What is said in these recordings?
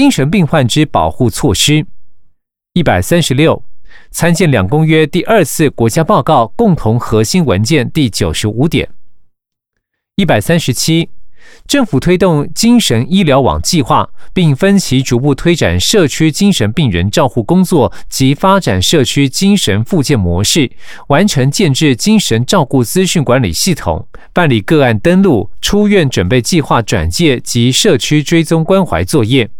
精神病患之保护措施。一百三十六，参见两公约第二次国家报告共同核心文件第九十五点。一百三十七。政府推动精神医疗网计划，并分期逐步推展社区精神病人照护工作及发展社区精神复健模式，完成建制精神照顾资讯管理系统，办理个案登录、出院准备计划转介及社区追踪关怀作业。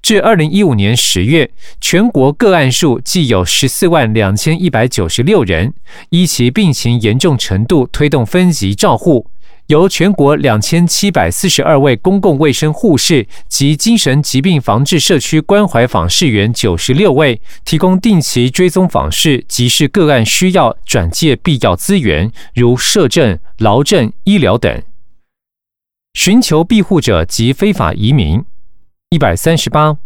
至二零一五年十月，全国个案数计有十四万两千一百九十六人，依其病情严重程度推动分级照护。由全国两千七百四十二位公共卫生护士及精神疾病防治社区关怀访视员九十六位，提供定期追踪访视，及视个案需要转介必要资源，如社政、劳政、医疗等。寻求庇护者及非法移民，一百三十八。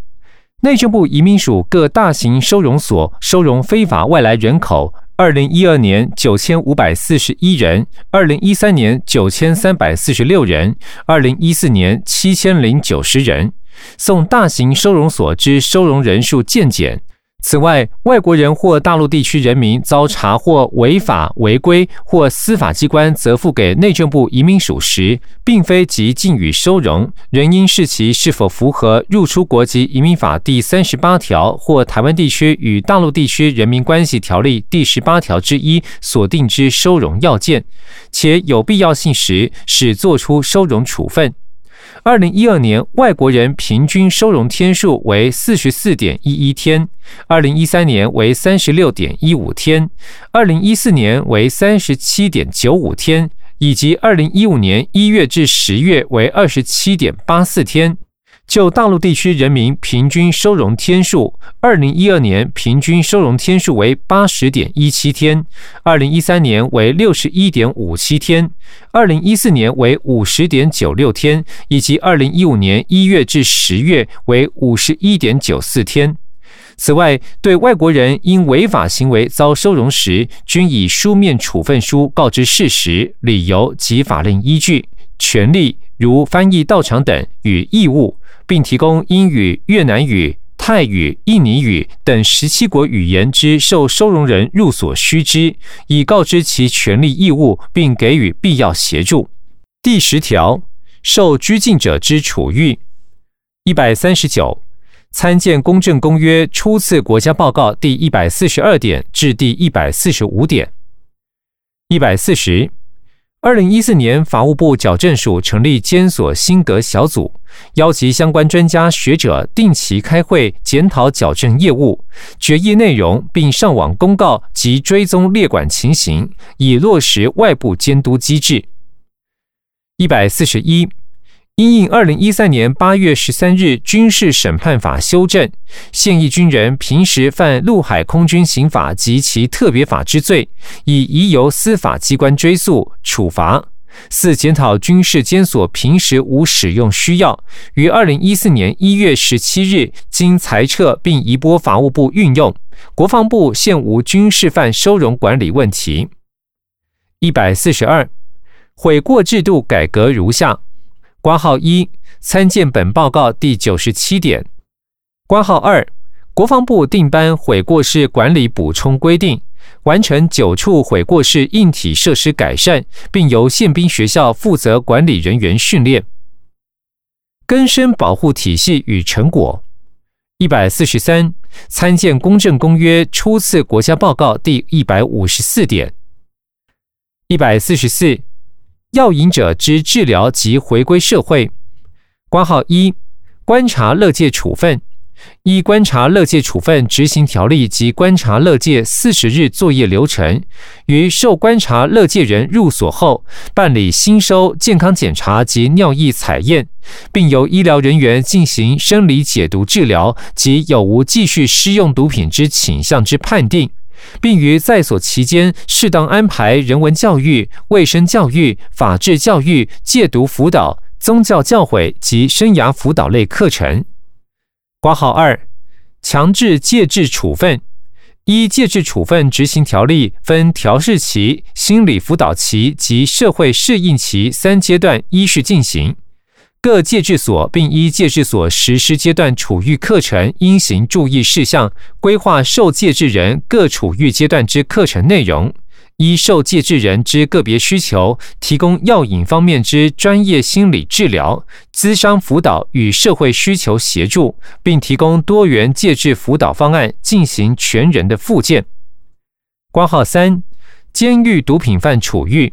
内政部移民署各大型收容所收容非法外来人口。二零一二年九千五百四十一人，二零一三年九千三百四十六人，二零一四年七千零九十人。送大型收容所之收容人数渐减。此外，外国人或大陆地区人民遭查获违法违规或司法机关责付给内政部移民署时，并非即禁予收容，仍应视其是否符合《入出国及移民法》第三十八条或《台湾地区与大陆地区人民关系条例》第十八条之一所定之收容要件，且有必要性时，使作出收容处分。二零一二年，外国人平均收容天数为四十四点一一天，二零一三年为三十六点一五天，二零一四年为三十七点九五天，以及二零一五年一月至十月为二十七点八四天。就大陆地区人民平均收容天数，二零一二年平均收容天数为八十点一七天，二零一三年为六十一点五七天，二零一四年为五十点九六天，以及二零一五年一月至十月为五十一点九四天。此外，对外国人因违法行为遭收容时，均以书面处分书告知事实、理由及法令依据、权利，如翻译到场等与义务。并提供英语、越南语、泰语、印尼语等十七国语言之受收容人入所须知，以告知其权利义务，并给予必要协助。第十条，受拘禁者之处遇。一百三十九，参见《公正公约》初次国家报告第一百四十二点至第一百四十五点。一百四十。二零一四年，法务部矫正署成立监所心得小组，邀集相关专家学者定期开会检讨矫正业务决议内容，并上网公告及追踪列管情形，以落实外部监督机制。一百四十一。因应二零一三年八月十三日军事审判法修正，现役军人平时犯陆海空军刑法及其特别法之罪，已移由司法机关追诉处罚。四检讨军事监所平时无使用需要，于二零一四年一月十七日经裁撤并移拨法务部运用。国防部现无军事犯收容管理问题。一百四十二，悔过制度改革如下。挂号一，参见本报告第九十七点。挂号二，国防部定颁悔过式管理补充规定，完成九处悔过式硬体设施改善，并由宪兵学校负责管理人员训练。根深保护体系与成果。一百四十三，参见公正公约初次国家报告第一百五十四点。一百四十四。药瘾者之治疗及回归社会。挂号一，观察乐界处分。依观察乐界处分执行条例及观察乐界四十日作业流程，于受观察乐界人入所后，办理新收健康检查及尿液采验，并由医疗人员进行生理解毒治疗及有无继续施用毒品之倾向之判定。并于在所期间适当安排人文教育、卫生教育、法治教育、戒毒辅导、宗教教诲及生涯辅导类课程。挂号二，强制戒治处分。依戒治处分执行条例，分调试期、心理辅导期及社会适应期三阶段依序进行。各戒治所并依戒治所实施阶段处遇课程应行注意事项，规划受戒治人各处遇阶段之课程内容。依受戒治人之个别需求，提供药引方面之专业心理治疗、咨商辅导与社会需求协助，并提供多元戒治辅导方案，进行全人的复健。挂号三，监狱毒品犯处遇。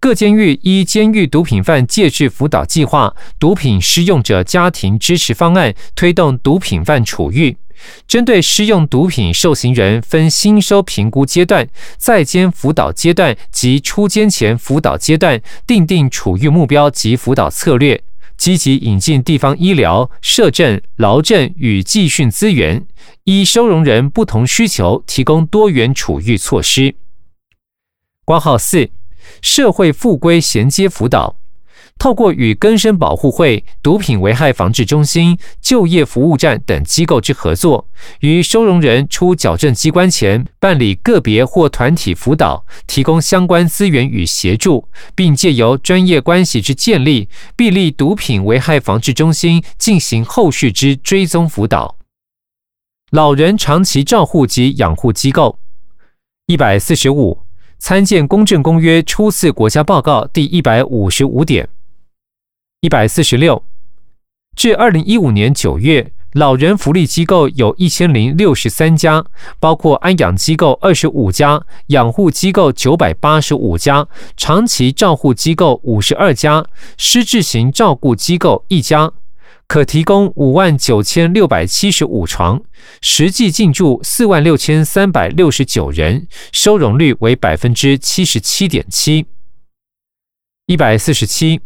各监狱依监狱毒品犯戒治辅导计划、毒品施用者家庭支持方案，推动毒品犯处遇。针对施用毒品受刑人，分新收评估阶段、在监辅导阶段及出监前辅导阶段，定定处遇目标及辅导策略，积极引进地方医疗、社政、劳政与技训资源，依收容人不同需求，提供多元处遇措施。挂号四。社会复归衔接辅导，透过与根生保护会、毒品危害防治中心、就业服务站等机构之合作，于收容人出矫正机关前办理个别或团体辅导，提供相关资源与协助，并借由专业关系之建立，必立毒品危害防治中心进行后续之追踪辅导。老人长期照护及养护机构一百四十五。参见《公正公约》初次国家报告第一百五十五点一百四十六。至二零一五年九月，老人福利机构有一千零六十三家，包括安养机构二十五家、养护机构九百八十五家、长期照护机构五十二家、失智型照顾机构一家。可提供五万九千六百七十五床，实际进驻四万六千三百六十九人，收容率为百分之七十七点七。一百四十七，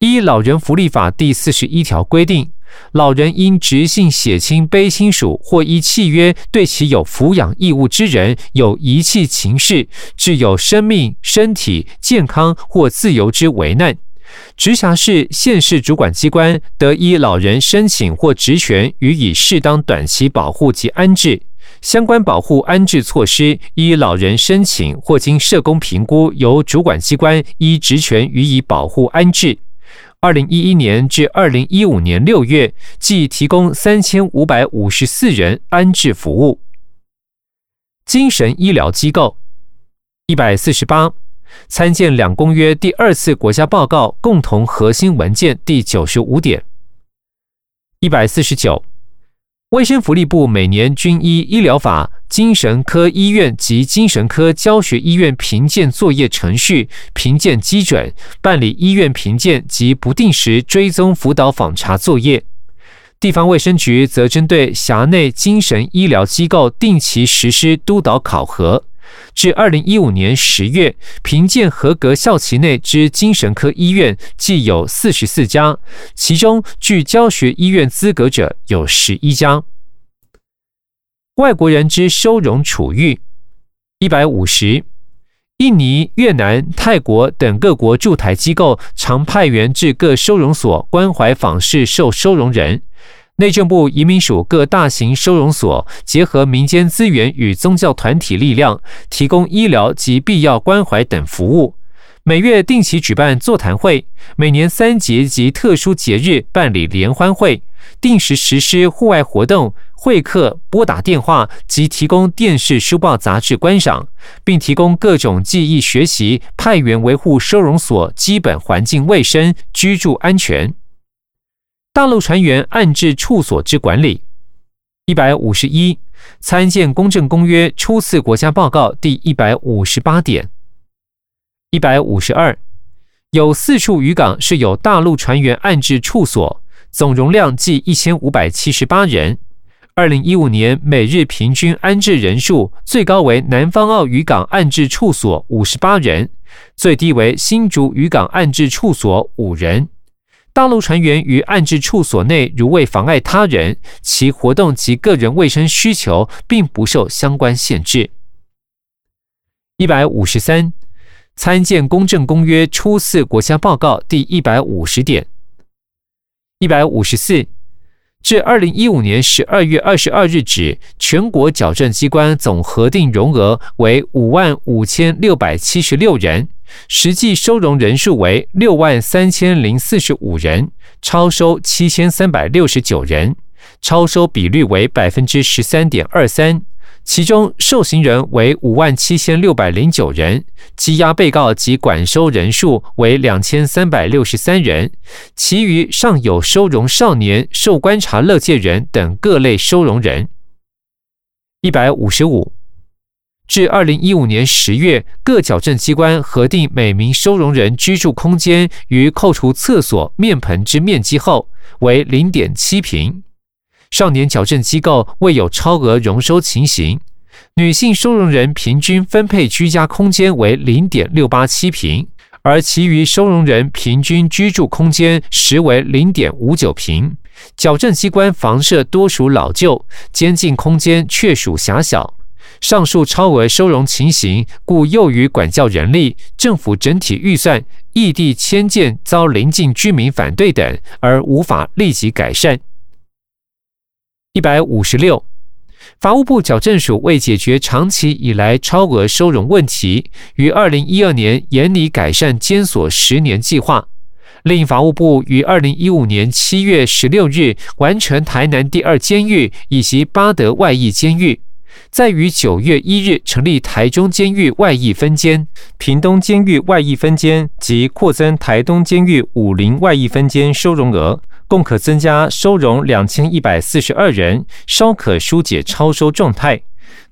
依《老人福利法》第四十一条规定，老人因直系血亲卑亲属或依契约对其有抚养义务之人有遗弃情事，致有生命、身体健康或自由之危难。直辖市、县市主管机关得依老人申请或职权予以适当短期保护及安置。相关保护安置措施依老人申请或经社工评估，由主管机关依职权予以保护安置。二零一一年至二零一五年六月，即提供三千五百五十四人安置服务。精神医疗机构一百四十八。参见两公约第二次国家报告共同核心文件第九十五点一百四十九，卫生福利部每年均依医疗法、精神科医院及精神科教学医院评鉴作业程序、评鉴基准，办理医院评鉴及不定时追踪辅导访查作业。地方卫生局则针对辖内精神医疗机构定期实施督导考核。至二零一五年十月，评鉴合格校期内之精神科医院计有四十四家，其中具教学医院资格者有十一家。外国人之收容处遇一百五十，印尼、越南、泰国等各国驻台机构常派员至各收容所关怀访视受收容人。内政部移民署各大型收容所结合民间资源与宗教团体力量，提供医疗及必要关怀等服务。每月定期举办座谈会，每年三节及特殊节日办理联欢会，定时实施户外活动、会客、拨打电话及提供电视、书报、杂志观赏，并提供各种记忆学习，派员维护收容所基本环境卫生、居住安全。大陆船员安置处所之管理，一百五十一，参见《公正公约》初次国家报告第一百五十八点。一百五十二，有四处渔港是有大陆船员安置处所，总容量计一千五百七十八人。二零一五年每日平均安置人数最高为南方澳渔港安置处所五十八人，最低为新竹渔港安置处所五人。大陆船员于安置处所内，如未妨碍他人，其活动及个人卫生需求，并不受相关限制。一百五十三，参见《公正公约》初次国家报告第一百五十点。一百五十四，至二零一五年十二月二十二日止，全国矫正机关总核定容额为五万五千六百七十六人，实际收容人数为六万三千零四十五人，超收七千三百六十九人，超收比率为百分之十三点二三。其中受刑人为五万七千六百零九人，羁押被告及管收人数为两千三百六十三人，其余尚有收容少年、受观察乐界人等各类收容人。一百五十五，至二零一五年十月，各矫正机关核定每名收容人居住空间于扣除厕所、面盆之面积后为零点七平。少年矫正机构未有超额容收情形，女性收容人平均分配居家空间为零点六八七平，而其余收容人平均居住空间实为零点五九平。矫正机关房舍多属老旧，监禁空间确属狭小。上述超额收容情形，故囿于管教人力、政府整体预算、异地迁建遭邻近居民反对等，而无法立即改善。一百五十六，法务部矫正署为解决长期以来超额收容问题，于二零一二年严拟改善监所十年计划。另法务部于二零一五年七月十六日完成台南第二监狱以及巴德外役监狱，在于九月一日成立台中监狱外役分监、屏东监狱外役分监及扩增台东监狱武林外役分监收容额。共可增加收容两千一百四十二人，稍可疏解超收状态。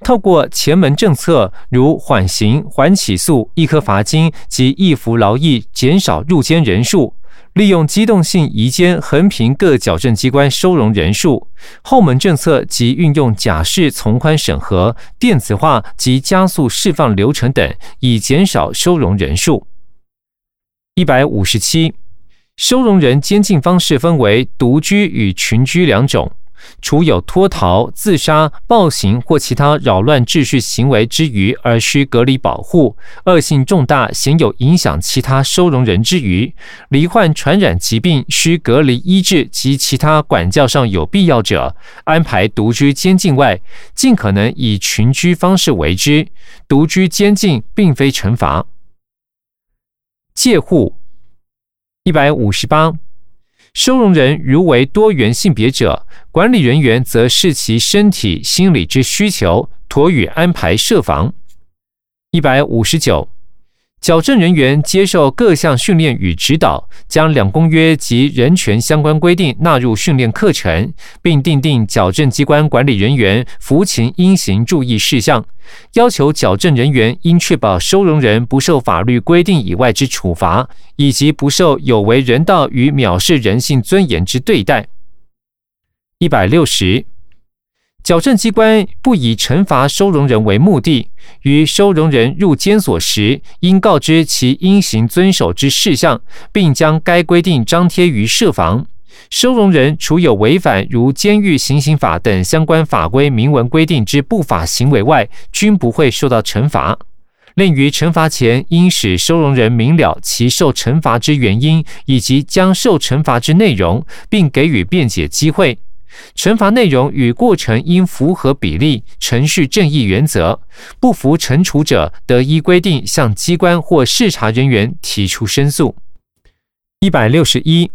透过前门政策，如缓刑、缓起诉、一颗罚金及一服劳役，减少入监人数；利用机动性移监，横平各矫正机关收容人数。后门政策及运用假释从宽审核、电子化及加速释放流程等，以减少收容人数。一百五十七。收容人监禁方式分为独居与群居两种，除有脱逃、自杀、暴行或其他扰乱秩序行为之余，而需隔离保护；恶性重大，显有影响其他收容人之余，罹患传染疾病需隔离医治及其他管教上有必要者，安排独居监禁外，尽可能以群居方式为之。独居监禁并非惩罚。戒护。一百五十八，收容人如为多元性别者，管理人员则视其身体、心理之需求，妥予安排设防。一百五十九。矫正人员接受各项训练与指导，将两公约及人权相关规定纳入训练课程，并订定矫正机关管理人员服勤应行注意事项，要求矫正人员应确保收容人不受法律规定以外之处罚，以及不受有违人道与藐视人性尊严之对待。一百六十。矫正机关不以惩罚收容人为目的，于收容人入监所时，应告知其应行遵守之事项，并将该规定张贴于设房。收容人除有违反如监狱行刑法等相关法规明文规定之不法行为外，均不会受到惩罚。另于惩罚前，应使收容人明了其受惩罚之原因，以及将受惩罚之内容，并给予辩解机会。惩罚内容与过程应符合比例、程序正义原则，不服惩处者得依规定向机关或视察人员提出申诉。一百六十一，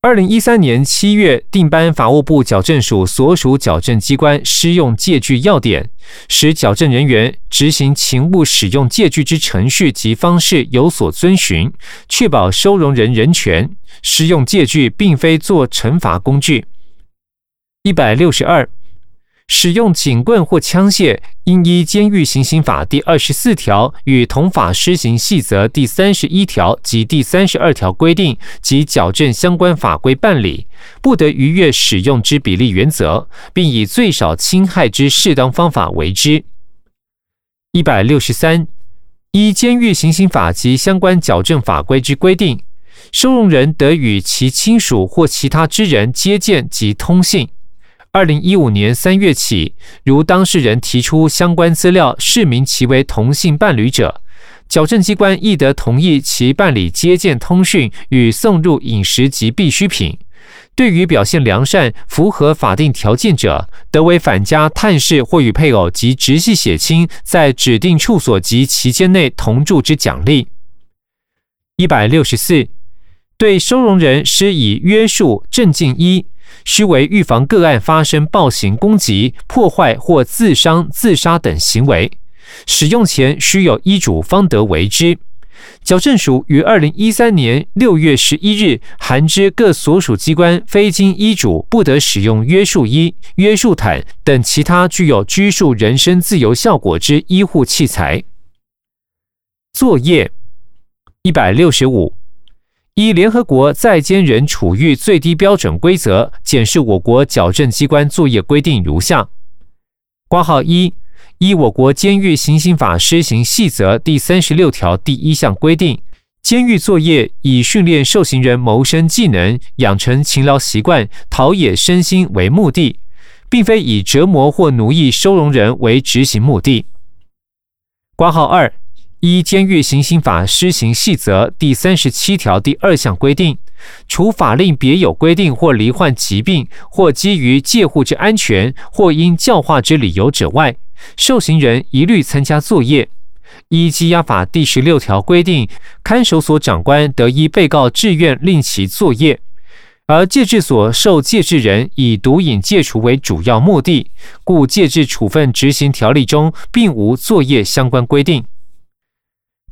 二零一三年七月定班法务部矫正署所属矫正机关施用借据要点，使矫正人员执行勤务使用借据之程序及方式有所遵循，确保收容人人权。施用借据并非做惩罚工具。一百六十二，使用警棍或枪械，应依《监狱行刑法》第二十四条与《同法施行细则》第三十一条及第三十二条规定及矫正相关法规办理，不得逾越使用之比例原则，并以最少侵害之适当方法为之。一百六十三，依《监狱行刑法》及相关矫正法规之规定，收容人得与其亲属或其他之人接见及通信。二零一五年三月起，如当事人提出相关资料，视明其为同性伴侣者，矫正机关亦得同意其办理接见通讯与送入饮食及必需品，对于表现良善、符合法定条件者，得为返家探视或与配偶及直系血亲在指定处所及期间内同住之奖励。一百六十四，对收容人施以约束、镇静一，须为预防个案发生暴行、攻击、破坏或自伤、自杀等行为，使用前须有医嘱方得为之。矫正署于二零一三年六月十一日函知各所属机关，非经医嘱不得使用约束衣、约束毯等其他具有拘束人身自由效果之医护器材。作业一百六十五，依联合国在监人处遇最低标准规则检视我国矫正机关作业规定如下：挂号一。依我国监狱行刑法施行细则第三十六条第一项规定，监狱作业以训练受刑人谋生技能、养成勤劳习惯、陶冶身心为目的，并非以折磨或奴役收容人为执行目的。挂号二，依监狱行刑法施行细则第三十七条第二项规定，除法令别有规定或罹患疾病或基于戒护之安全或因教化之理由者外，受刑人一律参加作业。依羁押法第十六条规定，看守所长官得依被告志愿令其作业，而戒治所受戒治人以毒瘾戒除为主要目的，故戒治处分执行条例中并无作业相关规定。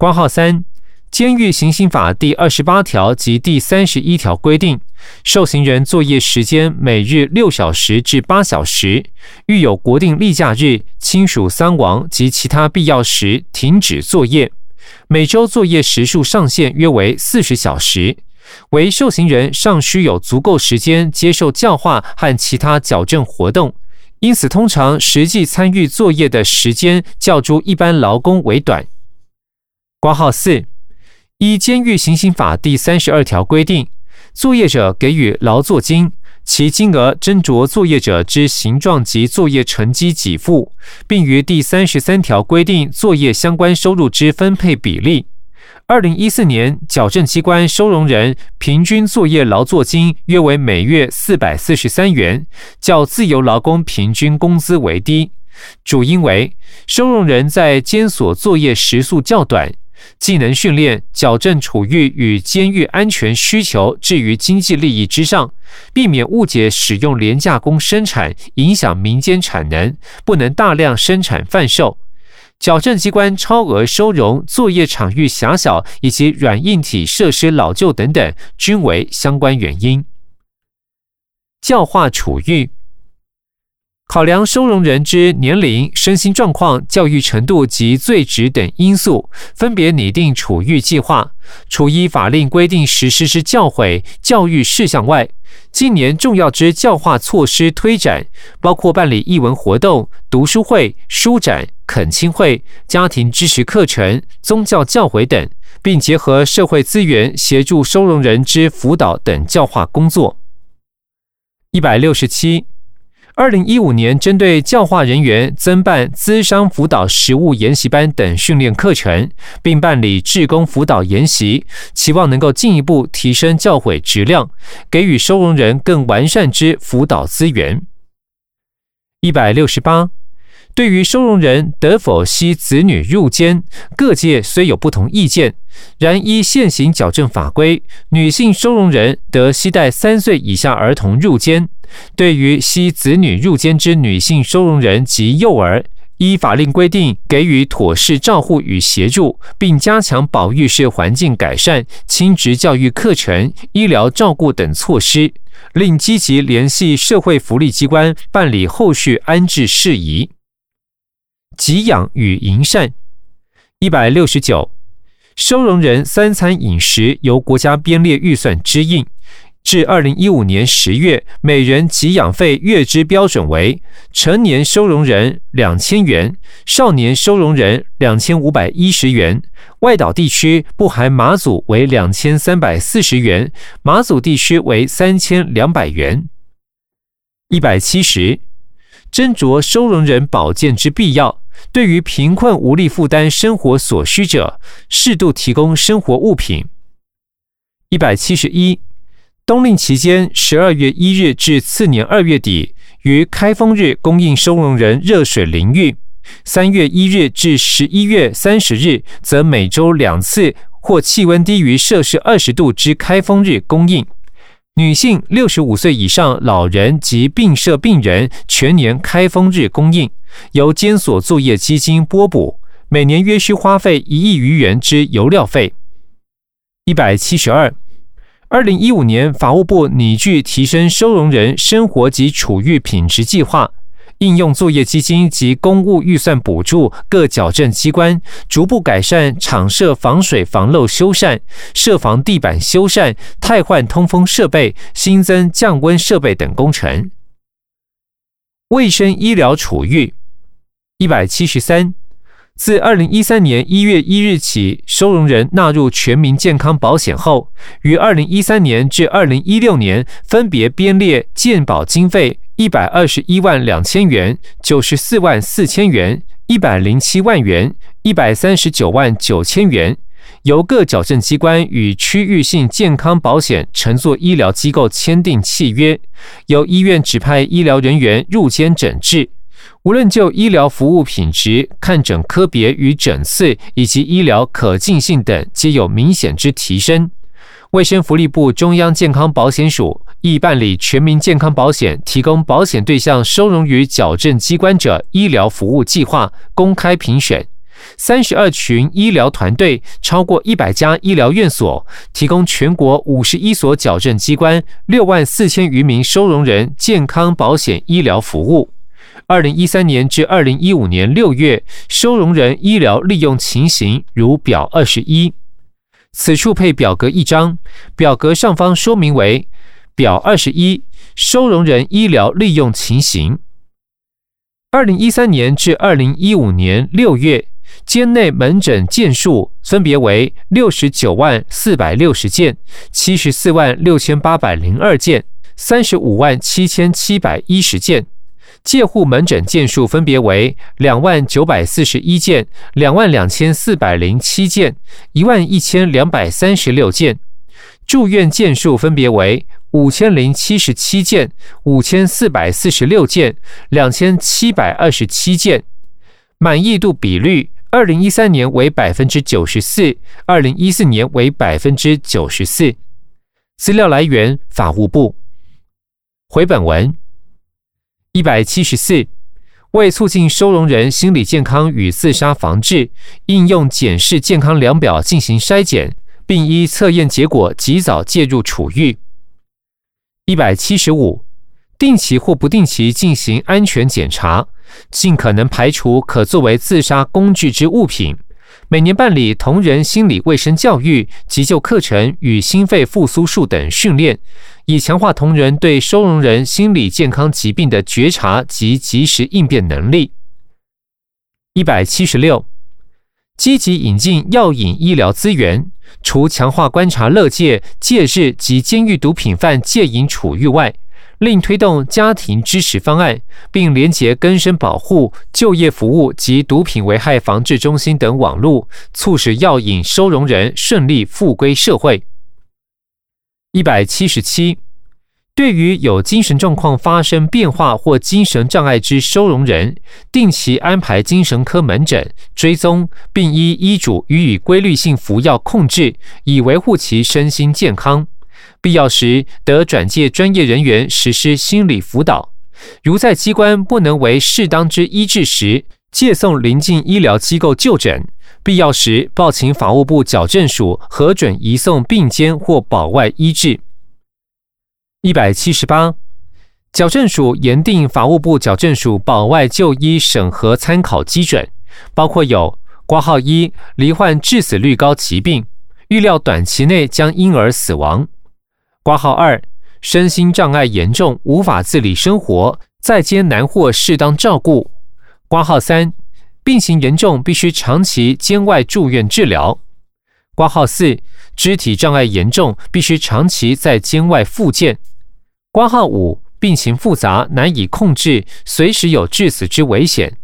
关号三。监狱行刑法第二十八条及第三十一条规定，受刑人作业时间每日六小时至八小时，遇有国定例假日、亲属丧亡及其他必要时，停止作业。每周作业时数上限约为四十小时，为受刑人尚需有足够时间接受教化和其他矫正活动，因此通常实际参与作业的时间较诸一般劳工为短。挂号四。依监狱行刑法第三十二条规定，作业者给予劳作金，其金额斟酌作业者之形状及作业成绩给付，并于第三十三条规定作业相关收入之分配比例。二零一四年，矫正机关收容人平均作业劳作金约为每月四百四十三元，较自由劳工平均工资为低，主因为收容人在监所作业时数较短。技能训练、矫正处遇与监狱安全需求置于经济利益之上，避免误解使用廉价工生产影响民间产能，不能大量生产贩售。矫正机关超额收容、作业场域狭小以及软硬体设施老旧等等，均为相关原因。教化处遇。考量收容人之年龄、身心状况、教育程度及罪职等因素，分别拟定处遇计划。除依法令规定实施之教诲、教育事项外，近年重要之教化措施推展，包括办理译文活动、读书会、书展、恳亲会、家庭支持课程、宗教教诲等，并结合社会资源协助收容人之辅导等教化工作。一百六十七。二零一五年，针对教化人员增办资商辅导实务研习班等训练课程，并办理志工辅导研习，期望能够进一步提升教诲质量，给予收容人更完善之辅导资源。一百六十八。对于收容人得否吸子女入监，各界虽有不同意见，然依现行矫正法规，女性收容人得携带三岁以下儿童入监。对于吸子女入监之女性收容人及幼儿，依法令规定给予妥适照护与协助，并加强保育式环境改善、亲职教育课程、医疗照顾等措施，另积极联系社会福利机关办理后续安置事宜。给养与营善，一百六十九，收容人三餐饮食由国家编列预算支应。至二零一五年十月，每人给养费月支标准为：成年收容人两千元，少年收容人两千五百一十元。外岛地区不含马祖为两千三百四十元，马祖地区为三千两百元。一百七十，斟酌收容人保健之必要。对于贫困无力负担生活所需者，适度提供生活物品。一百七十一，冬令期间，十二月一日至次年二月底，于开封日供应收容人热水淋浴；三月一日至十一月三十日，则每周两次或气温低于摄氏二十度之开封日供应。女性六十五岁以上老人及病舍病人全年开封日供应，由监所作业基金拨补，每年约需花费一亿余元之油料费。一百七十二，二零一五年法务部拟具提升收容人生活及处遇品质计划。应用作业基金及公务预算补助各矫正机关，逐步改善厂舍防水防漏修缮、设防地板修缮、汰换通风设备、新增降温设备等工程。卫生医疗处遇一百七十三，自二零一三年一月一日起，收容人纳入全民健康保险后，于二零一三年至二零一六年分别编列健保经费。一百二十一万两千元、九十四万四千元、一百零七万元、一百三十九万九千元，由各矫正机关与区域性健康保险乘坐医疗机构签订契约，由医院指派医疗人员入监诊治，无论就医疗服务品质、看诊科别与诊次，以及医疗可进性等，皆有明显之提升。卫生福利部中央健康保险署亦办理全民健康保险提供保险对象收容于矫正机关者医疗服务计划公开评选，三十二群医疗团队超过一百家医疗院所提供全国五十一所矫正机关六万四千余名收容人健康保险医疗服务。二零一三年至二零一五年六月，收容人医疗利用情形如表二十一。此处配表格一张，表格上方说明为表二十一，收容人医疗利用情形。二零一三年至二零一五年六月，间内门诊件数分别为六十九万四百六十件、七十四万六千八百零二件、三十五万七千七百一十件。介护门诊件数分别为两万九百四十一件、两万两千四百零七件、一万一千两百三十六件；住院件数分别为五千零七十七件、五千四百四十六件、两千七百二十七件。满意度比率，二零一三年为百分之九十四，二零一四年为百分之九十四。资料来源：法务部。回本文。一百七十四，为促进收容人心理健康与自杀防治，应用检视健康量表进行筛检，并依测验结果及早介入处遇。一百七十五，定期或不定期进行安全检查，尽可能排除可作为自杀工具之物品。每年办理同仁心理卫生教育、急救课程与心肺复苏术等训练，以强化同仁对收容人心理健康疾病的觉察及及时应变能力。一百七十六，积极引进药引医疗资源，除强化观察乐戒、戒日及监狱毒品犯戒瘾处遇外。另推动家庭支持方案，并连结根生保护、就业服务及毒品危害防治中心等网络，促使药引收容人顺利复归社会。一百七十七，对于有精神状况发生变化或精神障碍之收容人，定期安排精神科门诊追踪，并依医嘱予以规律性服药控制，以维护其身心健康。必要时，得转介专业人员实施心理辅导。如在机关不能为适当之医治时，借送邻近医疗机构就诊。必要时，报请法务部矫正署核准移送并监或保外医治。一百七十八，矫正署严定法务部矫正署保外就医审核参考基准，包括有挂号一罹患致死率高疾病，预料短期内将因而死亡。挂号二，身心障碍严重，无法自理生活，在监难获适当照顾。挂号三，病情严重，必须长期监外住院治疗。挂号四，肢体障碍严重，必须长期在监外复健。挂号五，病情复杂，难以控制，随时有致死之危险。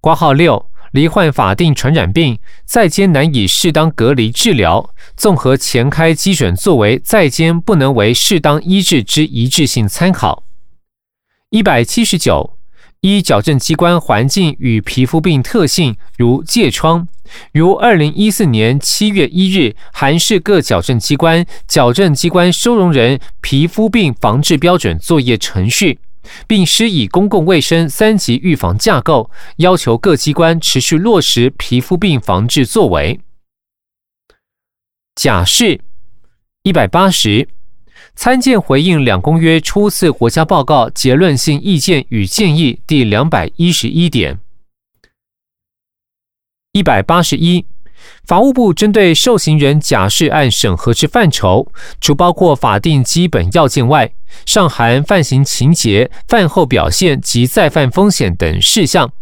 挂号六，罹患法定传染病，在监难以适当隔离治疗，综合前开基准作为在监不能为适当医治之一致性参考。一百七十九，一矫正机关环境与皮肤病特性，如疥疮，如二零一四年七月一日韩市各矫正机关，矫正机关收容人皮肤病防治标准作业程序。并施以公共卫生三级预防架构，要求各机关持续落实皮肤病防治作为。假释一百八十，参见回应两公约初次国家报告结论性意见与建议第两百一十一点。一百八十一。法务部针对受刑人假释案审核之范畴，除包括法定基本要件外，尚含犯行情节、犯后表现及再犯风险等事项。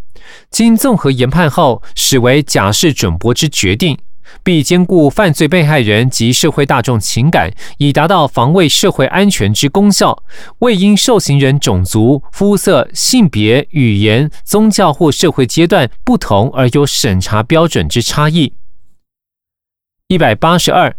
经综合研判后，始为假释准驳之决定，必兼顾犯罪被害人及社会大众情感，以达到防卫社会安全之功效。未因受刑人种族、肤色、性别、语言、宗教或社会阶段不同而有审查标准之差异。一百八十二，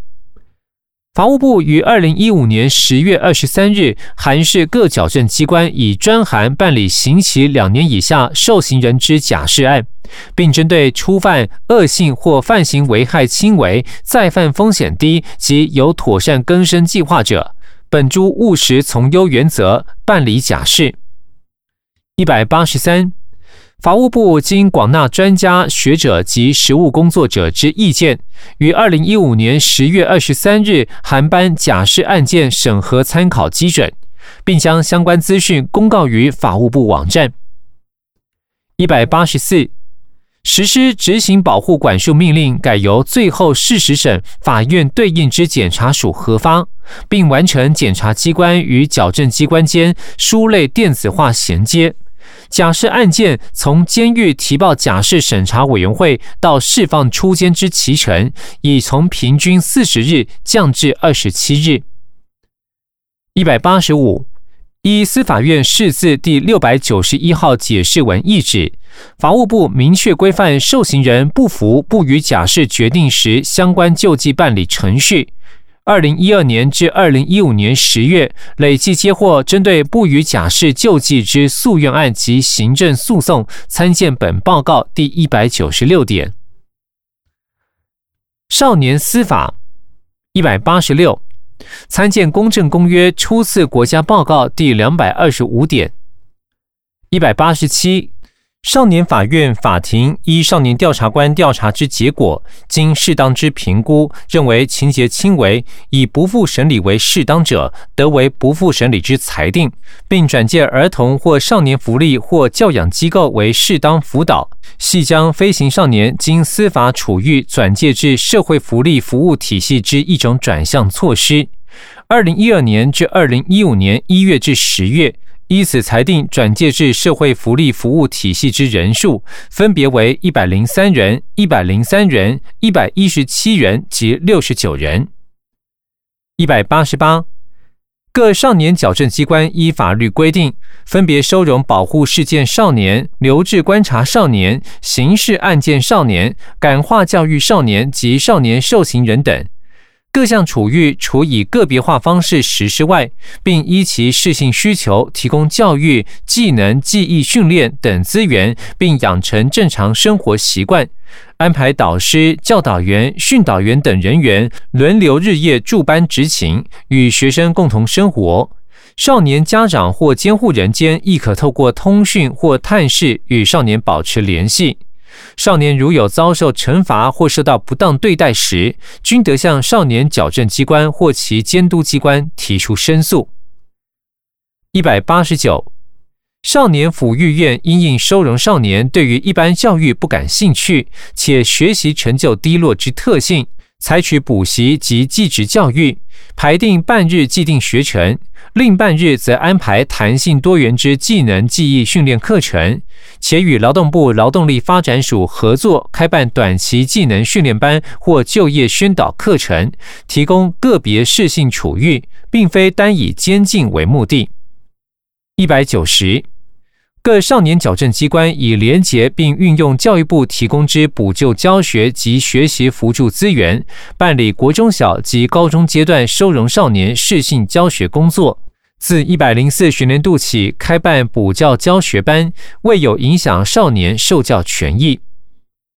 法务部于二零一五年十月二十三日函示各矫正机关，以专函办理刑期两年以下受刑人之假释案，并针对初犯恶性或犯行危害轻微、再犯风险低及有妥善更生计划者，本诸务实从优原则办理假释。一百八十三。法务部经广纳专家学者及实务工作者之意见，于二零一五年十月二十三日函颁假释案件审核参考基准，并将相关资讯公告于法务部网站。一百八十四，实施执行保护管束命令，改由最后事实审法院对应之检察署核发，并完成检察机关与矫正机关间书类电子化衔接。假释案件从监狱提报假释审查委员会到释放出监之期程，已从平均四十日降至二十七日。一百八十五，依司法院释字第六百九十一号解释文意旨，法务部明确规范受刑人不服不予假释决定时相关救济办理程序。二零一二年至二零一五年十月，累计接获针对不予假释救济之诉愿案及行政诉讼，参见本报告第一百九十六点。少年司法一百八十六，参见公正公约初次国家报告第两百二十五点。一百八十七。少年法院法庭依少年调查官调查之结果，经适当之评估，认为情节轻微，以不复审理为适当者，得为不复审理之裁定，并转介儿童或少年福利或教养机构为适当辅导，系将飞行少年经司法处遇转介至社会福利服务体系之一种转向措施。二零一二年至二零一五年一月至十月。依此裁定，转介至社会福利服务体系之人数分别为一百零三人、一百零三人、一百一十七人及六十九人。一百八十八，各少年矫正机关依法律规定，分别收容保护事件少年、留置观察少年、刑事案件少年、感化教育少年及少年受刑人等。各项处遇除以个别化方式实施外，并依其适性需求提供教育、技能、技艺训练等资源，并养成正常生活习惯，安排导师、教导员、训导员等人员轮流日夜驻班执勤，与学生共同生活。少年家长或监护人间亦可透过通讯或探视与少年保持联系。少年如有遭受惩罚或受到不当对待时，均得向少年矫正机关或其监督机关提出申诉。一百八十九，少年抚育院因应收容少年对于一般教育不感兴趣，且学习成就低落之特性。采取补习及技职教育，排定半日既定学程，另半日则安排弹性多元之技能技艺训练课程，且与劳动部劳动力发展署合作开办短期技能训练班或就业宣导课程，提供个别适性处遇，并非单以监禁为目的。一百九十。各少年矫正机关已连结并运用教育部提供之补救教学及学习辅助资源，办理国中小及高中阶段收容少年适性教学工作。自一百零四学年度起，开办补教教学班，未有影响少年受教权益。